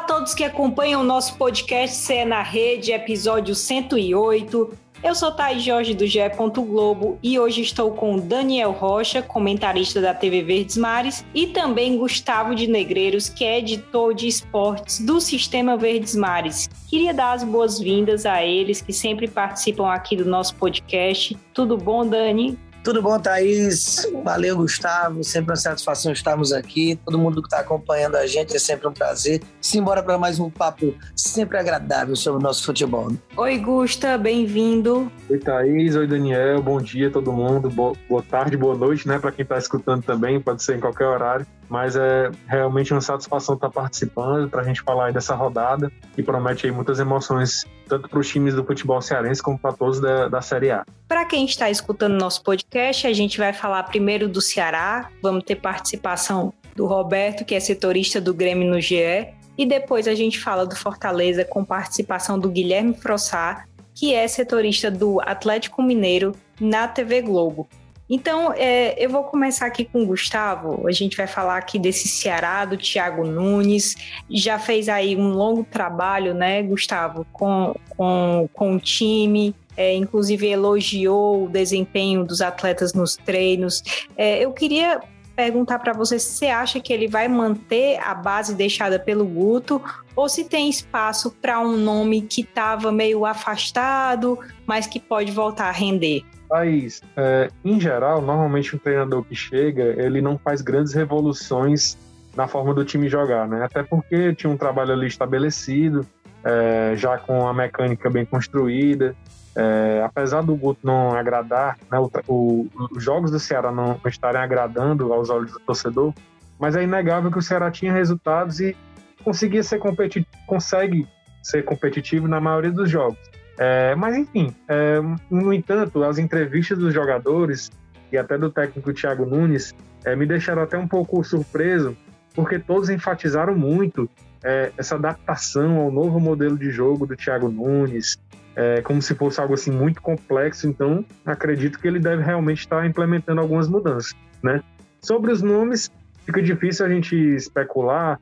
a todos que acompanham o nosso podcast CE na Rede, episódio 108. Eu sou Thaís Jorge do GE. Globo e hoje estou com Daniel Rocha, comentarista da TV Verdes Mares, e também Gustavo de Negreiros, que é editor de esportes do Sistema Verdes Mares. Queria dar as boas-vindas a eles que sempre participam aqui do nosso podcast. Tudo bom, Dani? Tudo bom, Thaís? Valeu, Gustavo. Sempre uma satisfação estarmos aqui. Todo mundo que está acompanhando a gente é sempre um prazer. Simbora para mais um papo sempre agradável sobre o nosso futebol. Oi, Gusta, bem-vindo. Oi, Thaís. Oi, Daniel. Bom dia, todo mundo. Boa tarde, boa noite, né? Para quem está escutando também, pode ser em qualquer horário mas é realmente uma satisfação estar participando para a gente falar aí dessa rodada que promete aí muitas emoções tanto para os times do futebol cearense como para todos da, da Série A. Para quem está escutando nosso podcast, a gente vai falar primeiro do Ceará, vamos ter participação do Roberto, que é setorista do Grêmio no GE, e depois a gente fala do Fortaleza com participação do Guilherme Frossar, que é setorista do Atlético Mineiro na TV Globo. Então, é, eu vou começar aqui com o Gustavo. A gente vai falar aqui desse Ceará, do Thiago Nunes. Já fez aí um longo trabalho, né, Gustavo, com, com, com o time. É, inclusive elogiou o desempenho dos atletas nos treinos. É, eu queria perguntar para você se você acha que ele vai manter a base deixada pelo Guto ou se tem espaço para um nome que estava meio afastado, mas que pode voltar a render. Thaís, é, em geral, normalmente um treinador que chega, ele não faz grandes revoluções na forma do time jogar, né? Até porque tinha um trabalho ali estabelecido, é, já com a mecânica bem construída. É, apesar do Guto não agradar, né, o, o, os jogos do Ceará não estarem agradando aos olhos do torcedor, mas é inegável que o Ceará tinha resultados e conseguia ser competitivo, consegue ser competitivo na maioria dos jogos. É, mas enfim, é, no entanto, as entrevistas dos jogadores e até do técnico Thiago Nunes é, me deixaram até um pouco surpreso, porque todos enfatizaram muito é, essa adaptação ao novo modelo de jogo do Thiago Nunes, é, como se fosse algo assim muito complexo. Então, acredito que ele deve realmente estar implementando algumas mudanças, né? Sobre os nomes, fica difícil a gente especular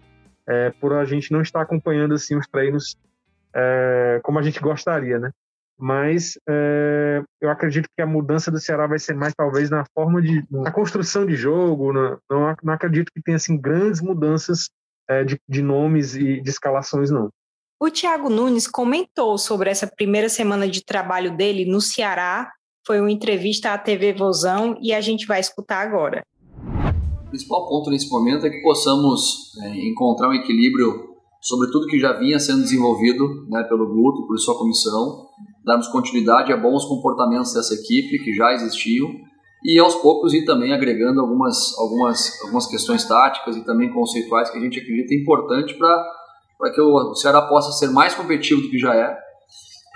é, por a gente não estar acompanhando assim os treinos é, como a gente gostaria, né? Mas é, eu acredito que a mudança do Ceará vai ser mais talvez na forma de, na construção de jogo. Não, não, não acredito que tenha assim grandes mudanças é, de, de nomes e de escalações, não. O Thiago Nunes comentou sobre essa primeira semana de trabalho dele no Ceará. Foi uma entrevista à TV Vozão e a gente vai escutar agora. O principal ponto nesse momento é que possamos é, encontrar um equilíbrio sobre tudo que já vinha sendo desenvolvido né, pelo Guto, por sua comissão, darmos continuidade a bons comportamentos dessa equipe que já existiam e aos poucos ir também agregando algumas, algumas, algumas questões táticas e também conceituais que a gente acredita importante para que o Ceará possa ser mais competitivo do que já é.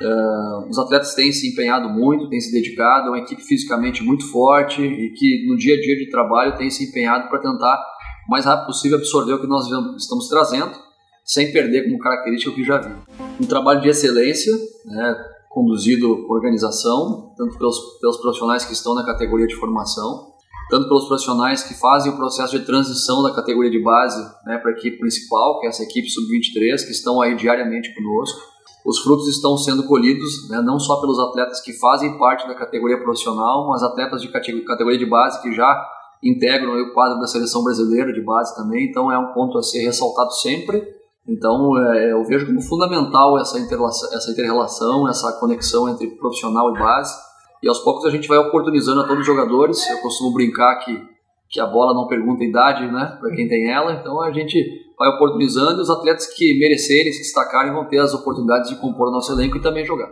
Uh, os atletas têm se empenhado muito, têm se dedicado, é uma equipe fisicamente muito forte e que no dia a dia de trabalho tem se empenhado para tentar o mais rápido possível absorver o que nós estamos trazendo sem perder como característica o que já vi. Um trabalho de excelência, né, conduzido por organização, tanto pelos, pelos profissionais que estão na categoria de formação, tanto pelos profissionais que fazem o processo de transição da categoria de base né, para a equipe principal, que é essa equipe sub-23, que estão aí diariamente conosco. Os frutos estão sendo colhidos né, não só pelos atletas que fazem parte da categoria profissional, mas atletas de categoria de base que já integram o quadro da seleção brasileira de base também. Então é um ponto a ser ressaltado sempre então, é, eu vejo como fundamental essa interrelação, essa interrelação, essa conexão entre profissional e base. E aos poucos a gente vai oportunizando a todos os jogadores. Eu costumo brincar que, que a bola não pergunta idade, né, para quem tem ela. Então, a gente vai oportunizando e os atletas que merecerem se destacarem vão ter as oportunidades de compor o nosso elenco e também jogar.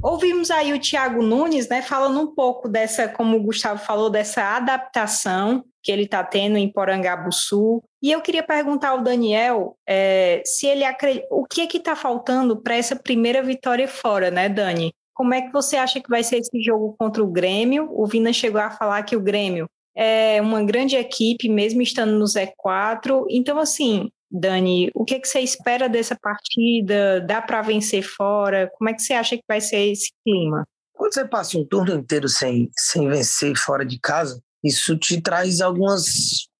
Ouvimos aí o Thiago Nunes, né, falando um pouco dessa, como o Gustavo falou, dessa adaptação que ele está tendo em Porangabuçu. E eu queria perguntar ao Daniel é, se ele acredita, o que é que está faltando para essa primeira vitória fora, né, Dani? Como é que você acha que vai ser esse jogo contra o Grêmio? O Vina chegou a falar que o Grêmio é uma grande equipe, mesmo estando no Z4. Então, assim, Dani, o que, é que você espera dessa partida? Dá para vencer fora? Como é que você acha que vai ser esse clima? Quando você passa um turno inteiro sem, sem vencer fora de casa, isso te traz algumas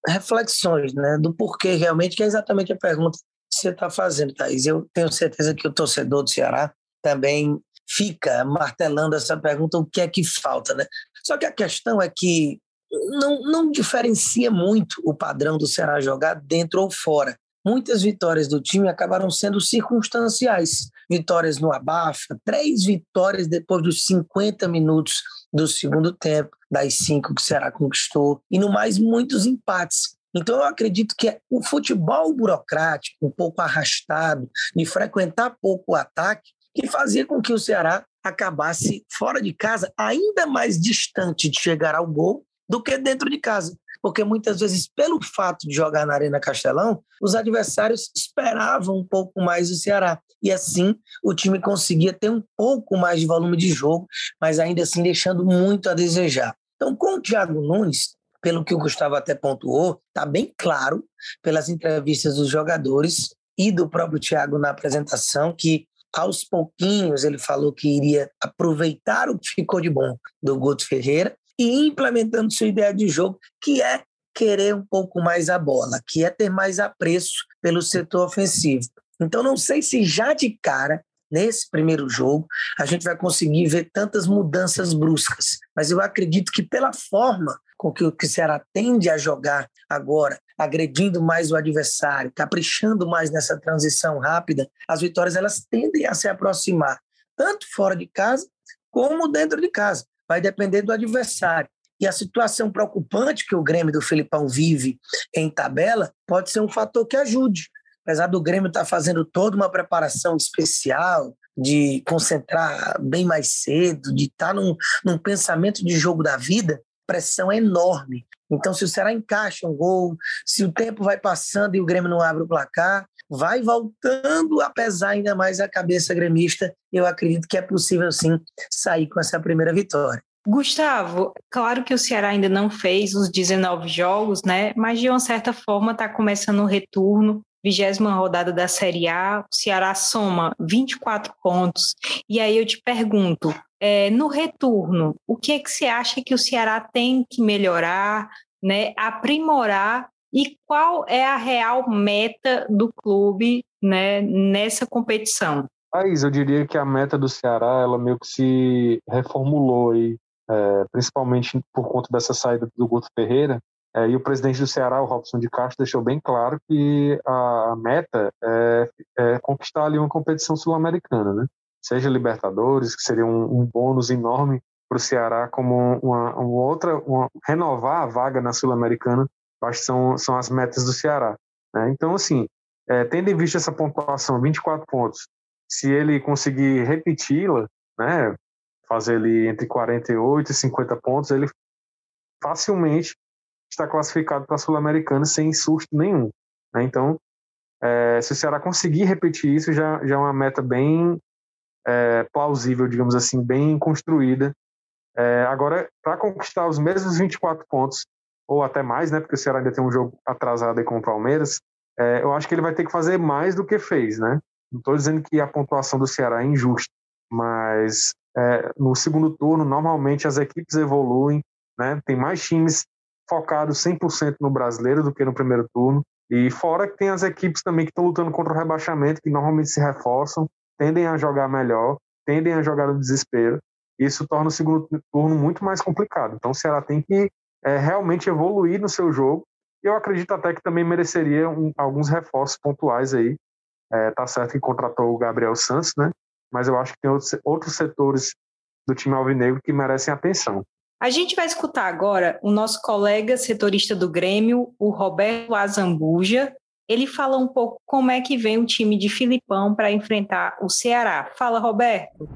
reflexões, né, do porquê realmente, que é exatamente a pergunta você está fazendo, Thaís. Eu tenho certeza que o torcedor do Ceará também fica martelando essa pergunta: o que é que falta, né? Só que a questão é que não, não diferencia muito o padrão do Ceará jogar dentro ou fora. Muitas vitórias do time acabaram sendo circunstanciais. Vitórias no abafa, três vitórias depois dos 50 minutos do segundo tempo, das cinco que o Ceará conquistou, e no mais muitos empates. Então eu acredito que o futebol burocrático, um pouco arrastado, de frequentar pouco o ataque, que fazia com que o Ceará acabasse fora de casa, ainda mais distante de chegar ao gol do que dentro de casa. Porque muitas vezes, pelo fato de jogar na Arena Castelão, os adversários esperavam um pouco mais do Ceará. E assim o time conseguia ter um pouco mais de volume de jogo, mas ainda assim deixando muito a desejar. Então, com o Thiago Nunes, pelo que o Gustavo até pontuou, está bem claro pelas entrevistas dos jogadores e do próprio Thiago na apresentação que aos pouquinhos ele falou que iria aproveitar o que ficou de bom do Guto Ferreira e implementando sua ideia de jogo, que é querer um pouco mais a bola, que é ter mais apreço pelo setor ofensivo. Então não sei se já de cara nesse primeiro jogo a gente vai conseguir ver tantas mudanças bruscas, mas eu acredito que pela forma com que o Ceará tende a jogar agora, agredindo mais o adversário, caprichando mais nessa transição rápida, as vitórias elas tendem a se aproximar, tanto fora de casa como dentro de casa. Vai depender do adversário. E a situação preocupante que o Grêmio do Filipão vive em tabela pode ser um fator que ajude. Apesar do Grêmio estar tá fazendo toda uma preparação especial, de concentrar bem mais cedo, de estar tá num, num pensamento de jogo da vida, pressão é enorme. Então, se o Ceará encaixa um gol, se o tempo vai passando e o Grêmio não abre o placar, vai voltando a pesar ainda mais a cabeça gremista. Eu acredito que é possível, sim, sair com essa primeira vitória. Gustavo, claro que o Ceará ainda não fez os 19 jogos, né? Mas de uma certa forma está começando o retorno vigésima rodada da Série A, o Ceará soma 24 pontos. E aí eu te pergunto, é, no retorno, o que é que você acha que o Ceará tem que melhorar, né, aprimorar e qual é a real meta do clube né, nessa competição? Thaís, eu diria que a meta do Ceará ela meio que se reformulou aí, é, principalmente por conta dessa saída do Guto Ferreira, é, e o presidente do Ceará, o Robson de Castro, deixou bem claro que a meta é, é conquistar ali uma competição sul-americana, né? Seja Libertadores, que seria um, um bônus enorme para o Ceará, como uma, uma outra, uma, renovar a vaga na sul-americana, acho que são, são as metas do Ceará. Né? Então, assim, é, tendo em vista essa pontuação, 24 pontos, se ele conseguir repeti-la, né, fazer ali entre 48 e 50 pontos, ele facilmente está classificado para a Sul-Americana sem susto nenhum. Né? Então, é, se o Ceará conseguir repetir isso, já, já é uma meta bem é, plausível, digamos assim, bem construída. É, agora, para conquistar os mesmos 24 pontos, ou até mais, né, porque o Ceará ainda tem um jogo atrasado aí com o Palmeiras, é, eu acho que ele vai ter que fazer mais do que fez. Né? Não estou dizendo que a pontuação do Ceará é injusta, mas é, no segundo turno, normalmente as equipes evoluem, né? tem mais times focado 100% no brasileiro do que no primeiro turno. E fora que tem as equipes também que estão lutando contra o rebaixamento, que normalmente se reforçam, tendem a jogar melhor, tendem a jogar no desespero. Isso torna o segundo turno muito mais complicado. Então o Ceará tem que é, realmente evoluir no seu jogo. E eu acredito até que também mereceria um, alguns reforços pontuais aí. É, tá certo que contratou o Gabriel Santos, né? Mas eu acho que tem outros, outros setores do time alvinegro que merecem atenção. A gente vai escutar agora o nosso colega setorista do Grêmio, o Roberto Azambuja. Ele fala um pouco como é que vem o time de Filipão para enfrentar o Ceará. Fala, Roberto.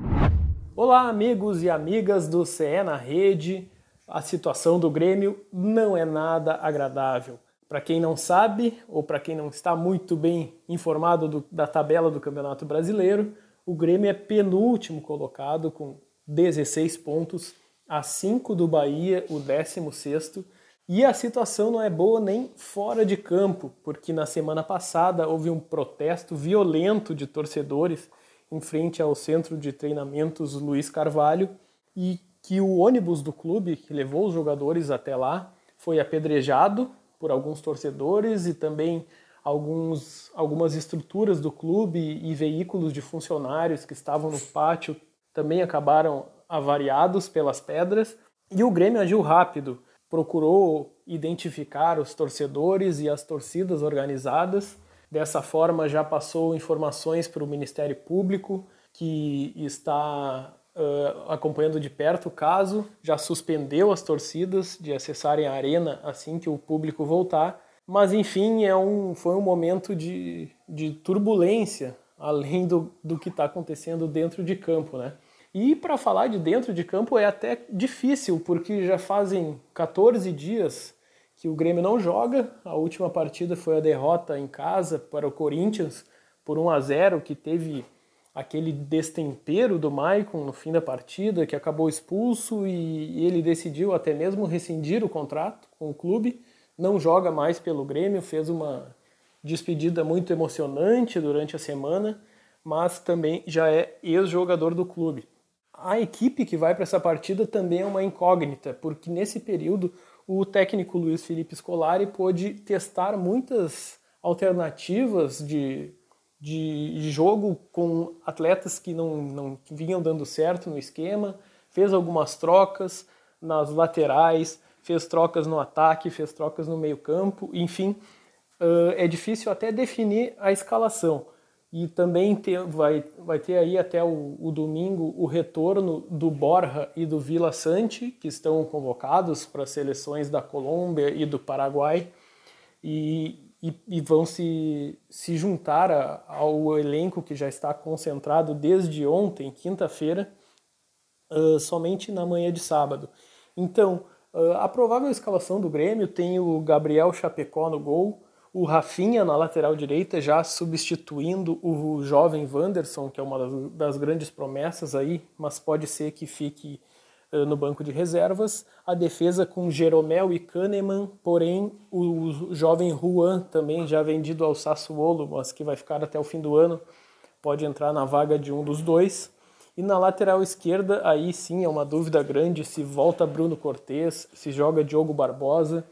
Olá, amigos e amigas do CE na Rede. A situação do Grêmio não é nada agradável. Para quem não sabe, ou para quem não está muito bem informado do, da tabela do Campeonato Brasileiro, o Grêmio é penúltimo colocado com 16 pontos a 5 do Bahia, o 16º, e a situação não é boa nem fora de campo, porque na semana passada houve um protesto violento de torcedores em frente ao centro de treinamentos Luiz Carvalho e que o ônibus do clube que levou os jogadores até lá foi apedrejado por alguns torcedores e também alguns, algumas estruturas do clube e veículos de funcionários que estavam no pátio também acabaram avariados pelas pedras. E o Grêmio agiu rápido, procurou identificar os torcedores e as torcidas organizadas. Dessa forma, já passou informações para o Ministério Público, que está uh, acompanhando de perto o caso, já suspendeu as torcidas de acessarem a arena assim que o público voltar mas, enfim, é um, foi um momento de, de turbulência, além do, do que está acontecendo dentro de campo, né? E para falar de dentro de campo é até difícil, porque já fazem 14 dias que o Grêmio não joga. A última partida foi a derrota em casa para o Corinthians por 1 a 0, que teve aquele destempero do Maicon no fim da partida, que acabou expulso e ele decidiu até mesmo rescindir o contrato com o clube não joga mais pelo Grêmio, fez uma despedida muito emocionante durante a semana, mas também já é ex-jogador do clube. A equipe que vai para essa partida também é uma incógnita, porque nesse período o técnico Luiz Felipe Scolari pôde testar muitas alternativas de, de jogo com atletas que não, não vinham dando certo no esquema, fez algumas trocas nas laterais, fez trocas no ataque, fez trocas no meio-campo, enfim, uh, é difícil até definir a escalação. E também ter, vai, vai ter aí até o, o, domingo o retorno do Borja e do Vila Sante, que estão convocados para as seleções da Colômbia e do Paraguai, e, e, e vão se, se juntar a, ao elenco que já está concentrado desde ontem, quinta-feira, uh, somente na manhã de sábado. Então, Uh, a provável escalação do Grêmio tem o Gabriel Chapecó no gol, o Rafinha na lateral direita, já substituindo o jovem Wanderson, que é uma das, das grandes promessas aí, mas pode ser que fique no banco de reservas. A defesa com Jeromel e Kahneman, porém o jovem Juan, também já vendido ao Sassuolo, mas que vai ficar até o fim do ano, pode entrar na vaga de um dos dois. E na lateral esquerda, aí sim é uma dúvida grande se volta Bruno Cortes, se joga Diogo Barbosa,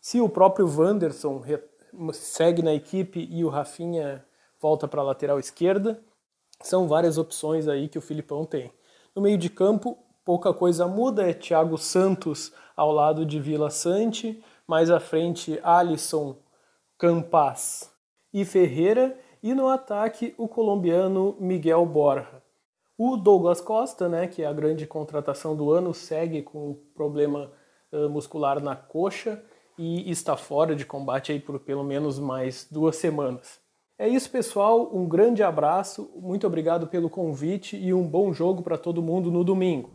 se o próprio Wanderson segue na equipe e o Rafinha volta para a lateral esquerda. São várias opções aí que o Filipão tem. No meio de campo, pouca coisa muda, é Thiago Santos ao lado de Vila Sante, mais à frente Alisson, Campas e Ferreira, e no ataque o colombiano Miguel Borja. O Douglas Costa, né, que é a grande contratação do ano, segue com problema uh, muscular na coxa e está fora de combate aí por pelo menos mais duas semanas. É isso, pessoal. Um grande abraço, muito obrigado pelo convite e um bom jogo para todo mundo no domingo.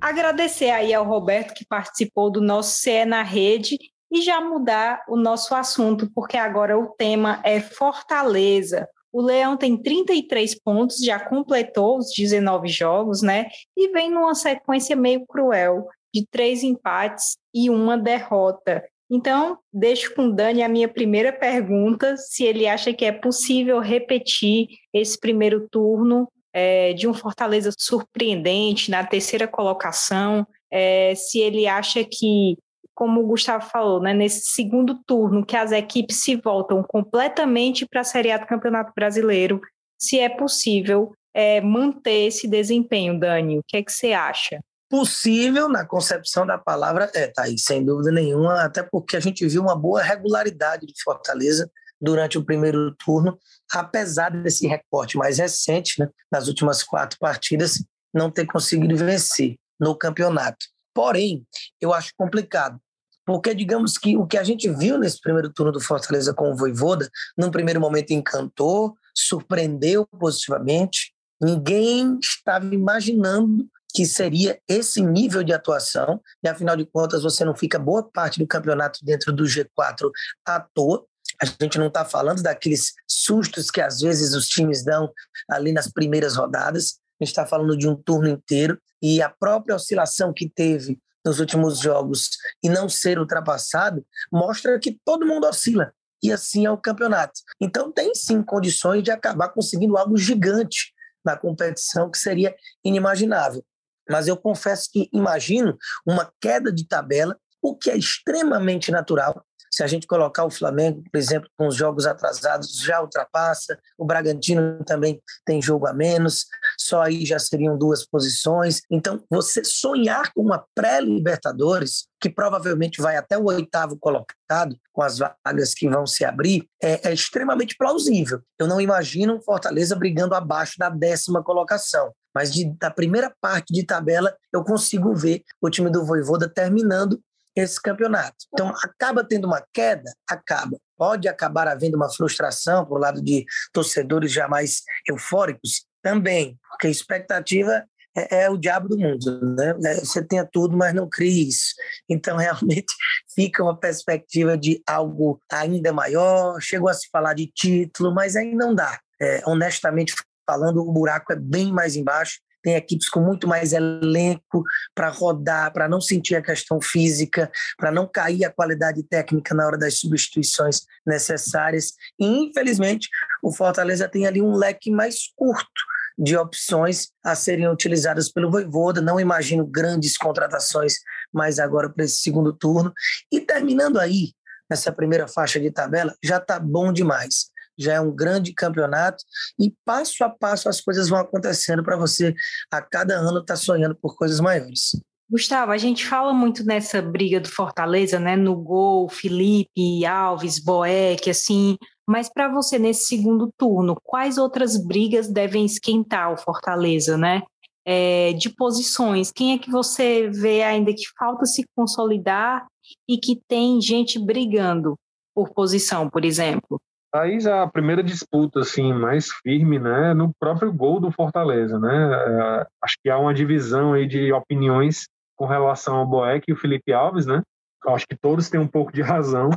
Agradecer aí ao Roberto que participou do nosso CE na Rede e já mudar o nosso assunto, porque agora o tema é Fortaleza. O Leão tem 33 pontos, já completou os 19 jogos, né? E vem numa sequência meio cruel de três empates e uma derrota. Então, deixo com o Dani a minha primeira pergunta: se ele acha que é possível repetir esse primeiro turno é, de um Fortaleza surpreendente na terceira colocação, é, se ele acha que como o Gustavo falou, né, nesse segundo turno, que as equipes se voltam completamente para a Série A do Campeonato Brasileiro, se é possível é, manter esse desempenho, Dani. O que é que você acha? Possível, na concepção da palavra, é, tá aí, sem dúvida nenhuma, até porque a gente viu uma boa regularidade de Fortaleza durante o primeiro turno, apesar desse recorte mais recente, né, nas últimas quatro partidas, não ter conseguido vencer no campeonato. Porém, eu acho complicado, porque, digamos que o que a gente viu nesse primeiro turno do Fortaleza com o Voivoda, num primeiro momento encantou, surpreendeu positivamente. Ninguém estava imaginando que seria esse nível de atuação, e afinal de contas você não fica boa parte do campeonato dentro do G4 à toa. A gente não está falando daqueles sustos que às vezes os times dão ali nas primeiras rodadas, a gente está falando de um turno inteiro, e a própria oscilação que teve nos últimos jogos e não ser ultrapassado, mostra que todo mundo oscila. E assim é o campeonato. Então, tem sim condições de acabar conseguindo algo gigante na competição que seria inimaginável. Mas eu confesso que imagino uma queda de tabela, o que é extremamente natural, Se a gente colocar o Flamengo, por exemplo, com os jogos atrasados, já ultrapassa. O Bragantino também tem jogo a menos, só aí já seriam duas posições. Então, você sonhar com uma pré-Libertadores, que provavelmente vai até o oitavo colocado, com as vagas que vão se abrir, é, é extremamente plausível. Eu não imagino um Fortaleza brigando abaixo da décima colocação. Mas de, da primeira parte de tabela, eu consigo ver o time do Voivoda terminando esse campeonato. Então, acaba tendo uma queda? Acaba. Pode acabar havendo uma frustração por lado de torcedores jamais eufóricos? Também, porque a expectativa é, é, o diabo do mundo, né? É, você tem tudo, mas não cria isso. Então, realmente, fica uma perspectiva de algo ainda maior. Chegou a se falar de título, mas aí não dá. É, honestamente falando, o buraco é bem mais embaixo tem equipes com muito mais elenco para rodar, para não sentir a questão física, para não cair a qualidade técnica na hora das substituições necessárias. E, infelizmente, o Fortaleza tem ali um leque mais curto de opções a serem utilizadas pelo Voivoda. Não imagino grandes contratações mais agora para esse segundo turno. E terminando aí, nessa primeira faixa de tabela, já está bom demais já é um grande campeonato e passo a passo as coisas vão acontecendo para você a cada ano estar tá sonhando por coisas maiores. Gustavo, a gente fala muito nessa briga do Fortaleza, né? No gol, Felipe, Alves, Boeck, assim. Mas para você nesse segundo turno, quais outras brigas devem esquentar o Fortaleza, né? É, de posições, quem é que você vê ainda que falta se consolidar e que tem gente brigando por posição, por exemplo? Aí já a primeira disputa assim mais firme, né, no próprio gol do Fortaleza, né? É, acho que há uma divisão aí de opiniões com relação ao Boeck e o Felipe Alves, né? Acho que todos têm um pouco de razão.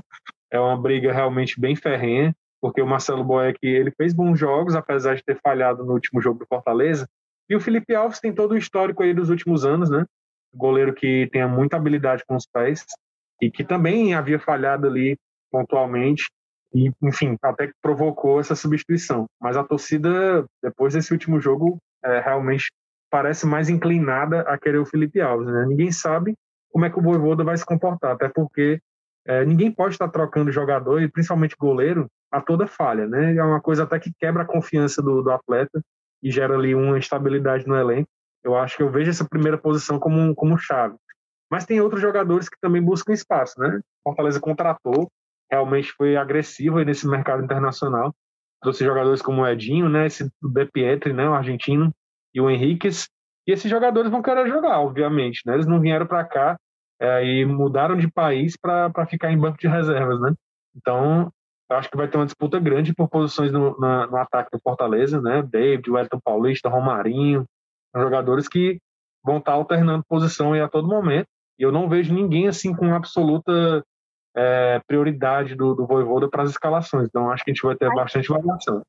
É uma briga realmente bem ferrenha, porque o Marcelo Boeck ele fez bons jogos, apesar de ter falhado no último jogo do Fortaleza. E o Felipe Alves tem todo o histórico aí dos últimos anos, né? Goleiro que tem muita habilidade com os pés e que também havia falhado ali pontualmente e, enfim, até que provocou essa substituição. Mas a torcida, depois desse último jogo, é, realmente parece mais inclinada a querer o Felipe Alves. Né? Ninguém sabe como é que o Voivoda vai se comportar, até porque é, ninguém pode estar trocando jogador, e principalmente goleiro, a toda falha. Né? É uma coisa até que quebra a confiança do, do atleta e gera ali uma instabilidade no elenco. Eu acho que eu vejo essa primeira posição como, como chave. Mas tem outros jogadores que também buscam espaço, né? Fortaleza contratou realmente foi agressivo nesse mercado internacional. Trouxe jogadores como o Edinho, né, esse De Pietri, né, o argentino, e o Henriquez. E esses jogadores vão querer jogar, obviamente, né? Eles não vieram para cá é, e mudaram de país para ficar em banco de reservas, né? Então, acho que vai ter uma disputa grande por posições no, na, no ataque do Fortaleza, né? David, Wellington Paulista, Romarinho, jogadores que vão estar alternando posição aí a todo momento. E eu não vejo ninguém assim com absoluta é, prioridade do, do Voivoda para as escalações. Então, acho que a gente vai ter bastante variação.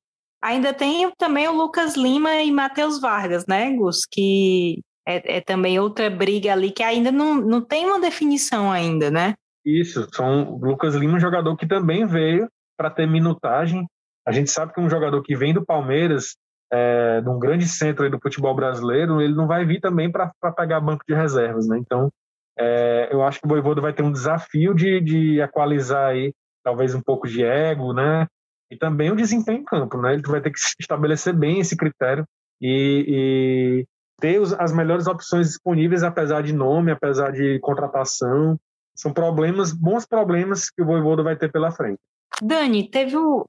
Ainda tem também o Lucas Lima e Matheus Vargas, né, Gus? Que é, é, também outra briga ali que ainda não, não tem uma definição ainda, né? Isso, são o Lucas Lima, um jogador que também veio para ter minutagem. A gente sabe que um jogador que vem do Palmeiras, é, de um grande centro do futebol brasileiro, ele não vai vir também para pegar banco de reservas, né? Então, é, eu acho que o Voivoda vai ter um desafio de, de equalizar aí, talvez um pouco de ego, né? E também o desempenho em campo, né? Ele vai ter que estabelecer bem esse critério e, e ter os, as melhores opções disponíveis, apesar de nome, apesar de contratação. São problemas, bons problemas que o Voivoda vai ter pela frente. Dani, teve, o,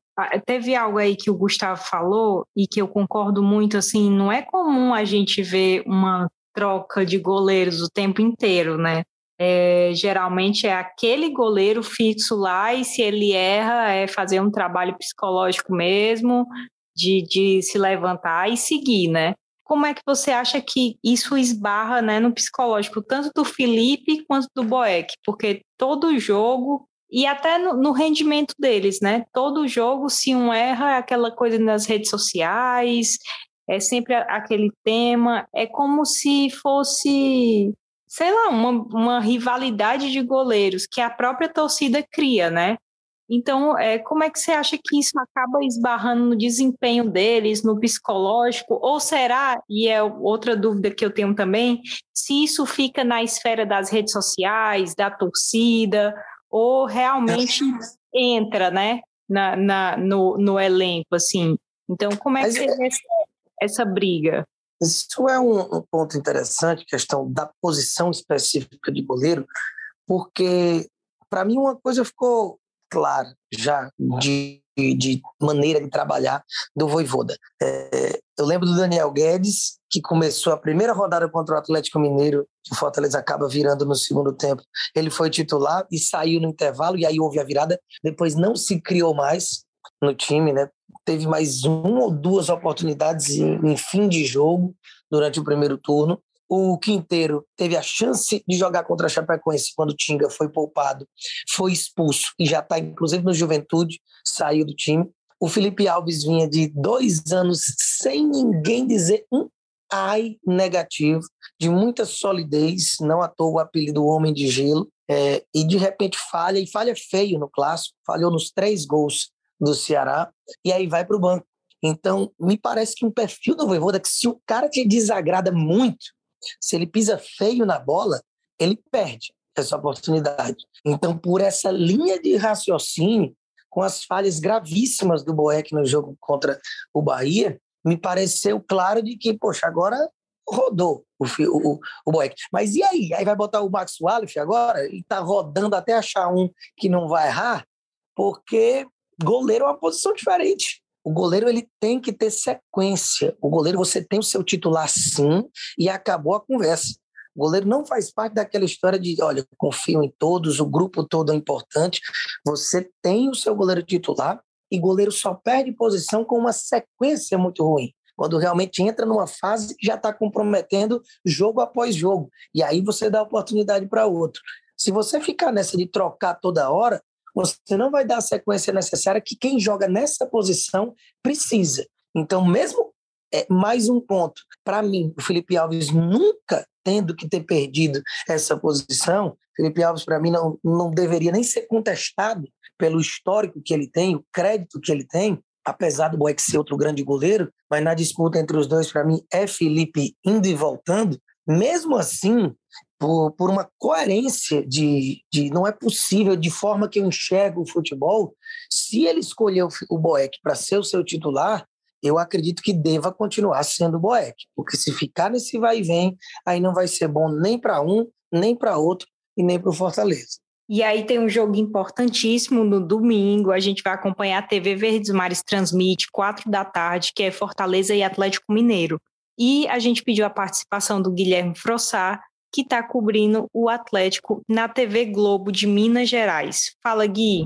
teve algo aí que o Gustavo falou e que eu concordo muito, assim, não é comum a gente ver uma troca de goleiros o tempo inteiro, né? É, geralmente é aquele goleiro fixo lá e se ele erra é fazer um trabalho psicológico mesmo, de, de se levantar e seguir, né? Como é que você acha que isso esbarra né, no psicológico, tanto do Felipe quanto do Boeck? Porque todo jogo, e até no, no, rendimento deles, né? Todo jogo, se um erra, é aquela coisa nas redes sociais, é sempre aquele tema, é como se fosse, sei lá, uma, uma rivalidade de goleiros que a própria torcida cria, né? Então, é, como é que você acha que isso acaba esbarrando no desempenho deles, no psicológico? Ou será, e é outra dúvida que eu tenho também, se isso fica na esfera das redes sociais, da torcida, ou realmente entra, né, na, na, no, no elenco, assim. Então, como é que você é... essa, briga? Isso é um, um, ponto interessante, questão da posição específica de goleiro, porque para mim uma coisa ficou clara já de, de maneira de trabalhar do Voivoda. É, eu lembro do Daniel Guedes, que começou a primeira rodada contra o Atlético Mineiro, que o Fortaleza acaba virando no segundo tempo. Ele foi titular e saiu no intervalo, e aí houve a virada. Depois não se criou mais no time, né? Teve mais uma ou duas oportunidades em, em fim de jogo durante o primeiro turno. O Quinteiro teve a chance de jogar contra a Chapecoense quando o Tinga foi poupado, foi expulso e já está, inclusive, no Juventude, saiu do time. O Felipe Alves vinha de dois anos sem ninguém dizer um ai negativo, de muita solidez, não à toa o apelido Homem de Gelo, é, e de repente falha, e falha feio no clássico, falhou nos três gols do Ceará, e aí vai para o banco. Então, me parece que um perfil do Voivoda que se o cara te desagrada muito, se ele pisa feio na bola, ele perde essa oportunidade. Então, por essa linha de raciocínio, com as falhas gravíssimas do Boeck no jogo contra o Bahia, me pareceu claro de que, poxa, agora rodou o, o, o Boeck. Mas e aí? Aí vai botar o Max Wallace agora e tá rodando até achar um que não vai errar? Porque goleiro é uma posição diferente. O goleiro ele tem que ter sequência. O goleiro você tem o seu titular sim e acabou a conversa. O goleiro não faz parte daquela história de, olha, confio em todos, o grupo todo é importante. Você tem o seu goleiro titular e goleiro só perde posição com uma sequência muito ruim. Quando realmente entra numa fase que já está comprometendo jogo após jogo. E aí você dá oportunidade para outro. Se você ficar nessa de trocar toda hora, você não vai dar a sequência necessária que quem joga nessa posição precisa. Então, mesmo é, mais um ponto, para mim, o Felipe Alves nunca tendo que ter perdido essa posição, Felipe Alves, para mim, não, não deveria nem ser contestado pelo histórico que ele tem, o crédito que ele tem, apesar do Boeck ser outro grande goleiro, mas na disputa entre os dois, para mim, é Felipe indo e voltando. Mesmo assim, por, por uma coerência de, de não é possível, de forma que eu enxergo o futebol, se ele escolheu o Boeck para ser o seu titular, eu acredito que deva continuar sendo Boeck, porque se ficar nesse vai e vem, aí não vai ser bom nem para um, nem para outro e nem para o Fortaleza. E aí tem um jogo importantíssimo no domingo, a gente vai acompanhar a TV Verdes Mares transmite, quatro da tarde, que é Fortaleza e Atlético Mineiro. E a gente pediu a participação do Guilherme Frossar, que está cobrindo o Atlético na TV Globo de Minas Gerais. Fala, Gui.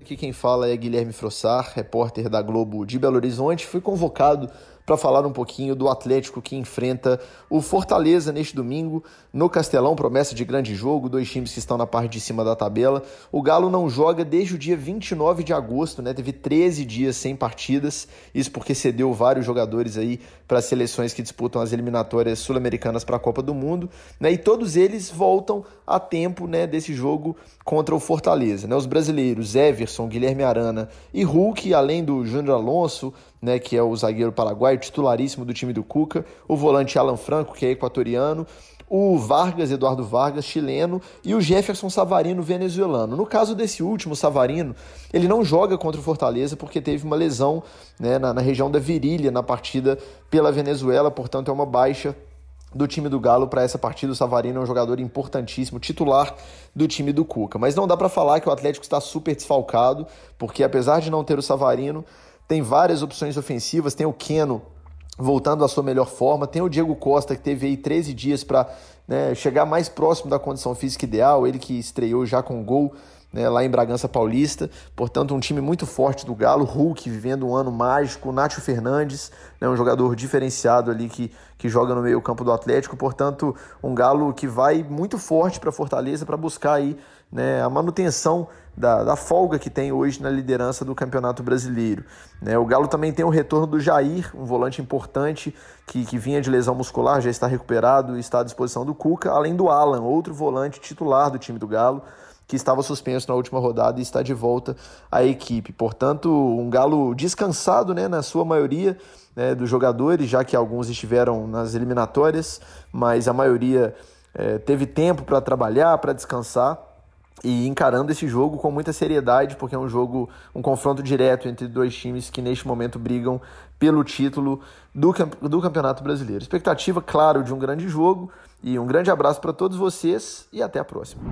Aqui quem fala é Guilherme Frossar, repórter da Globo de Belo Horizonte. Fui convocado para falar um pouquinho do Atlético que enfrenta o Fortaleza neste domingo no Castelão, promessa de grande jogo, dois times que estão na parte de cima da tabela. O Galo não joga desde o dia 29 de agosto, né? Teve 13 dias sem partidas, isso porque cedeu vários jogadores aí para seleções que disputam as eliminatórias sul-americanas para a Copa do Mundo, né? E todos eles voltam a tempo, né, desse jogo contra o Fortaleza, né? Os brasileiros Everson, Guilherme Arana e Hulk, além do Júnior Alonso, né, que é o zagueiro paraguaio, titularíssimo do time do Cuca, o volante Alan Franco, que é equatoriano, o Vargas, Eduardo Vargas, chileno, e o Jefferson Savarino, venezuelano. No caso desse último, Savarino, ele não joga contra o Fortaleza porque teve uma lesão né, na, na região da virilha na partida pela Venezuela, portanto é uma baixa do time do Galo para essa partida. O Savarino é um jogador importantíssimo, titular do time do Cuca. Mas não dá para falar que o Atlético está super desfalcado, porque apesar de não ter o Savarino, tem várias opções ofensivas, tem o Keno voltando à sua melhor forma, tem o Diego Costa que teve aí 13 dias para né, chegar mais próximo da condição física ideal, ele que estreou já com gol né, lá em Bragança Paulista. Portanto, um time muito forte do Galo. Hulk vivendo um ano mágico. Nátio Fernandes, né, um jogador diferenciado ali que, que joga no meio-campo do Atlético. Portanto, um Galo que vai muito forte para Fortaleza para buscar aí né, a manutenção da, da, folga que tem hoje na liderança do Campeonato Brasileiro. Né, o Galo também tem o retorno do Jair, um volante importante que, que vinha de lesão muscular, já está recuperado e está à disposição do Cuca, além do Alan, outro volante titular do time do Galo que estava suspenso na última rodada e está de volta à equipe. Portanto, um Galo descansado, né, na sua maioria né, dos jogadores, já que alguns estiveram nas eliminatórias, mas a maioria é, teve tempo para trabalhar, para descansar e encarando esse jogo com muita seriedade, porque é um jogo, um confronto direto entre dois times que neste momento brigam pelo título do, do Campeonato Brasileiro. Expectativa, claro, de um grande jogo e um grande abraço para todos vocês e até a próxima.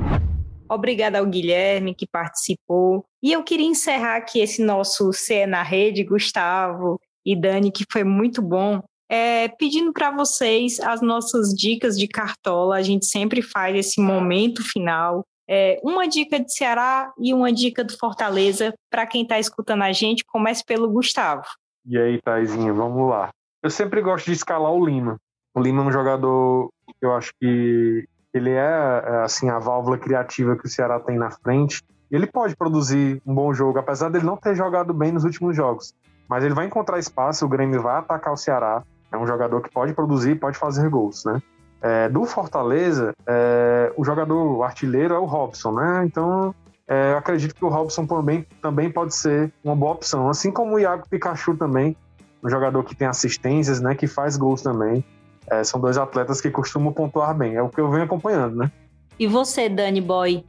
Obrigada ao Guilherme que participou. E eu queria encerrar aqui esse nosso CE na Rede, Gustavo e Dani, que foi muito bom. É, pedindo para vocês as nossas dicas de cartola. A gente sempre faz esse momento final é, uma dica de Ceará e uma dica do Fortaleza para quem está escutando a gente. Comece pelo Gustavo. E aí, Taizinha, vamos lá. Eu sempre gosto de escalar o Lima. O Lima é um jogador que eu acho que ele é, é assim a válvula criativa que o Ceará tem na frente. Ele pode produzir um bom jogo, apesar dele não ter jogado bem nos últimos jogos. Mas ele vai encontrar espaço, o Grêmio vai atacar o Ceará. É um jogador que pode produzir, pode fazer gols, né? É, do Fortaleza, é, o jogador o artilheiro é o Robson, né? Então, é, eu acredito que o Robson também, também pode ser uma boa opção. Assim como o Iago Pikachu também, um jogador que tem assistências, né? Que faz gols também. É, são dois atletas que costumam pontuar bem. É o que eu venho acompanhando, né? E você, Dani Boy?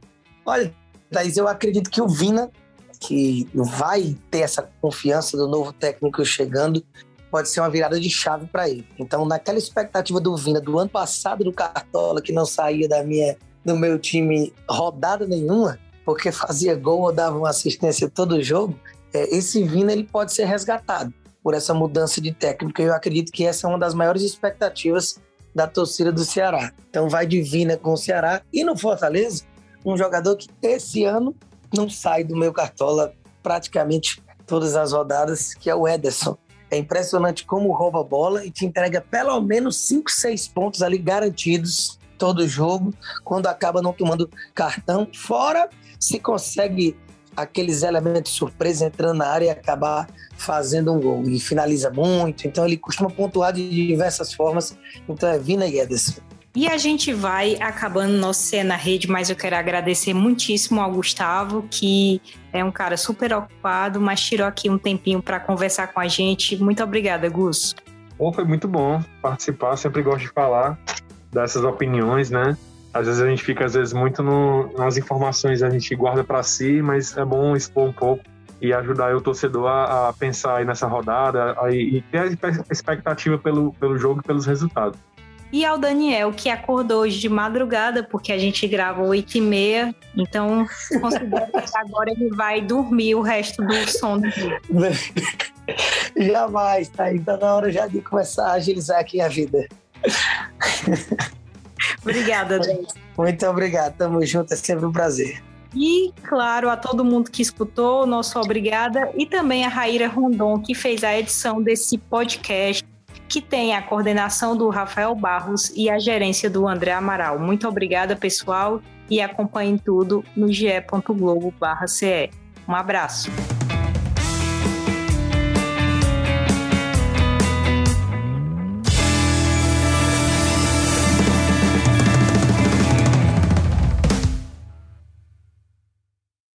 Olha, Thaís, eu acredito que o Vina, que vai ter essa confiança do novo técnico chegando, pode ser uma virada de chave para ele. Então, naquela expectativa do Vina do ano passado do Cartola, que não saía da minha, do meu time rodada nenhuma, porque fazia gol ou dava uma assistência todo jogo, é, esse Vina ele pode ser resgatado por essa mudança de técnico. Eu acredito que essa é uma das maiores expectativas da torcida do Ceará. Então, vai de Vina com o Ceará e no Fortaleza, um jogador que esse ano não sai do meu Cartola praticamente todas as rodadas, que é o Ederson. É impressionante como rouba a bola e te entrega pelo menos 5, 6 pontos ali garantidos todo jogo, quando acaba não tomando cartão. Fora se consegue aqueles elementos surpresa entrando na área e acabar fazendo um gol. E finaliza muito, então ele costuma pontuar de diversas formas. Então é Vina e Ederson. E a gente vai acabando nosso Cena Rede, mas eu quero agradecer muitíssimo ao Gustavo, que é um cara super ocupado, mas tirou aqui um tempinho para conversar com a gente. Muito obrigada, Gus. Bom, foi muito bom participar, sempre gosto de falar dessas opiniões, né? Às vezes a gente fica, às vezes, muito no, nas informações, a gente guarda para si, mas é bom expor um pouco e ajudar o torcedor a, a pensar aí nessa rodada a, e ter a expectativa pelo, pelo jogo e pelos resultados e ao Daniel, que acordou hoje de madrugada, porque a gente grava 8 e meia, então considero que agora ele vai dormir o resto do sono dele. Jamais, tá? Então na hora já de começar a agilizar aqui a vida. Obrigada, Dani. Muito obrigado, tamo junto, é sempre um prazer. E, claro, a todo mundo que escutou, nosso obrigada. E também a Raíra Rondon, que fez a edição desse podcast que tem a coordenação do Rafael Barros e a gerência do André Amaral. Muito obrigada, pessoal, e acompanhem tudo no ge.globo.ce. Um abraço.